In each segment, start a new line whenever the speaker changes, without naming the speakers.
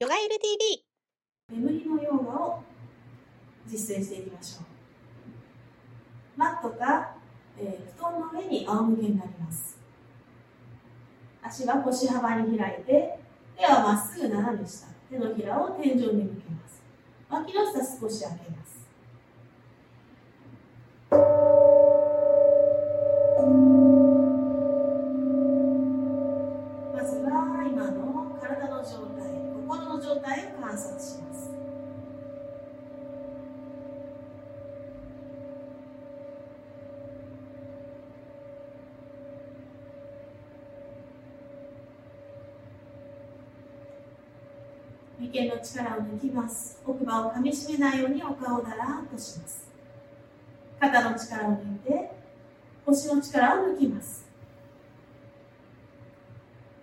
ヨガエル TV
眠りのヨガを実践していきましょう。マットか、えー、布団の上に仰向けになります。足は腰幅に開いて手はまっすぐ斜め下手のひらを天井に向けます。脇の下少し開けます。まずは今の体の状態。心の状態を観察します。眉間の力を抜きます。奥歯を噛みしめないようにお顔をだらっとします。肩の力を抜いて腰の力を抜きます。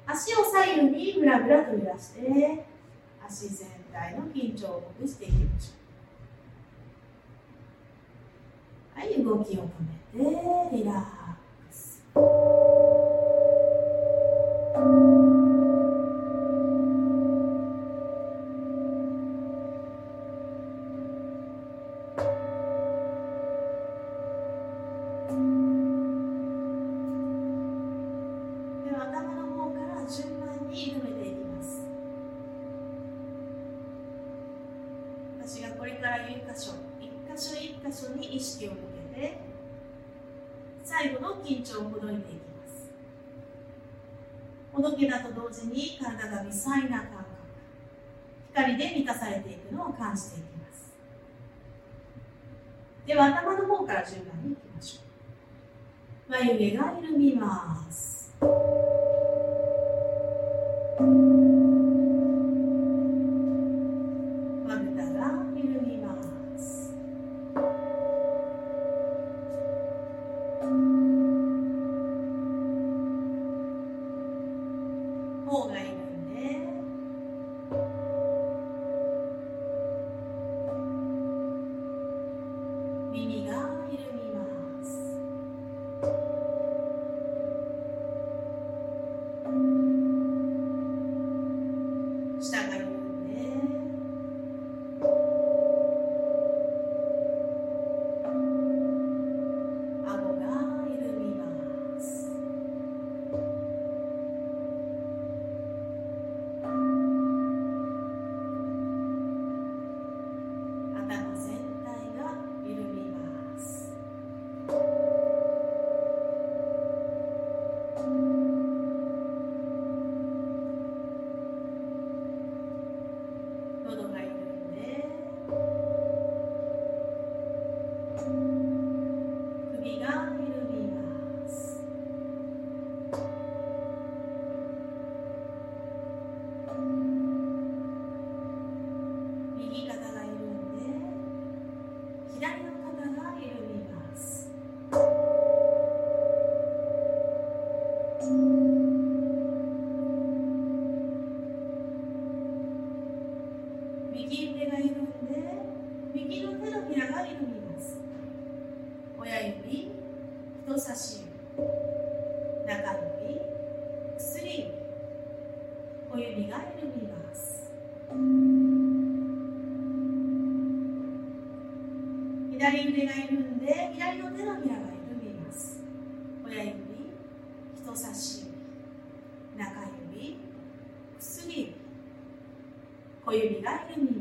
足を左右にぐらぐらと揺らして足全体の緊張をほぐしていきましょう。はい動きを止めてリラックス。では頭の方から順番に緩めていきます私がこれから言う箇所一箇所一箇所に意識を向けて最後の緊張をほどいていきます。ほどけだと同時に体が微細な感覚光で満たされていくのを感じていきます。では頭の方から順番にいきましょう。眉毛が緩みます。指人差し指中指薬指小指が緩みます。左腕が緩んで左の手のひらが緩みます。親指人差し指中指薬指。小指が緩みます。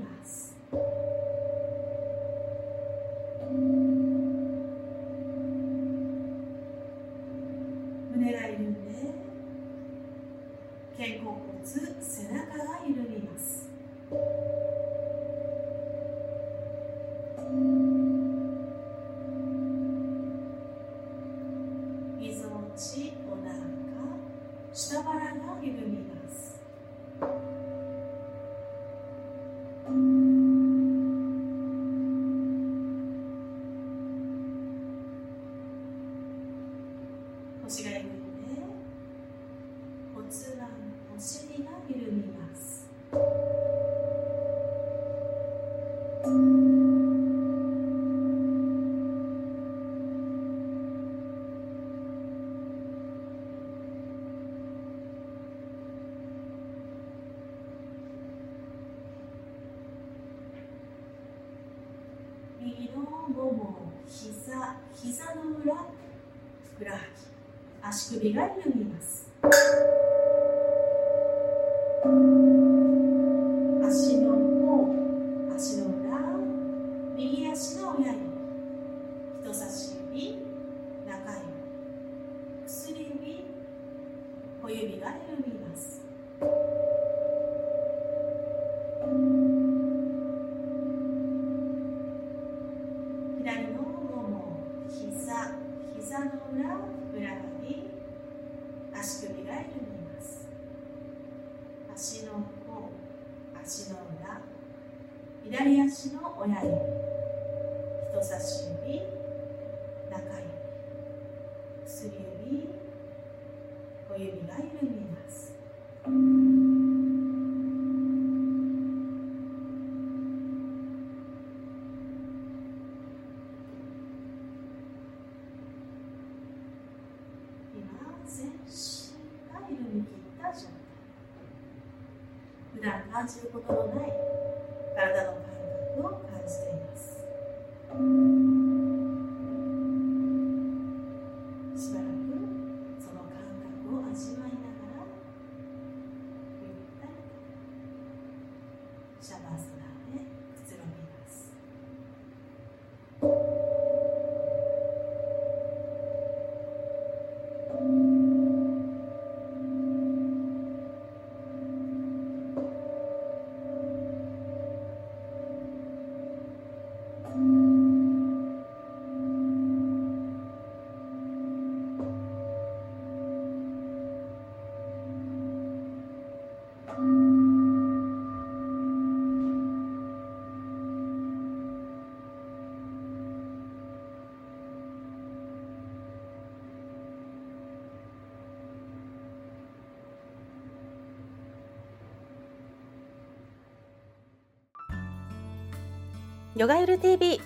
右のもも膝膝の裏ふくらはぎ。足首が緩みます。足足の甲足の裏左足の親指人差し指中指薬指小指が緩みます今全身が緩み切った状態普段感じることのない体の感覚を感じています。しばらくその感覚を味わいながらゆったりとシャバーサ
ヨガユル TV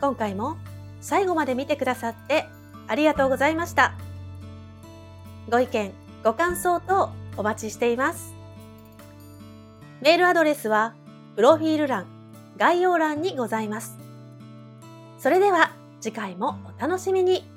今回も最後まで見てくださってありがとうございました。ご意見ご感想等お待ちしています。メールアドレスはプロフィール欄概要欄にございます。それでは次回もお楽しみに。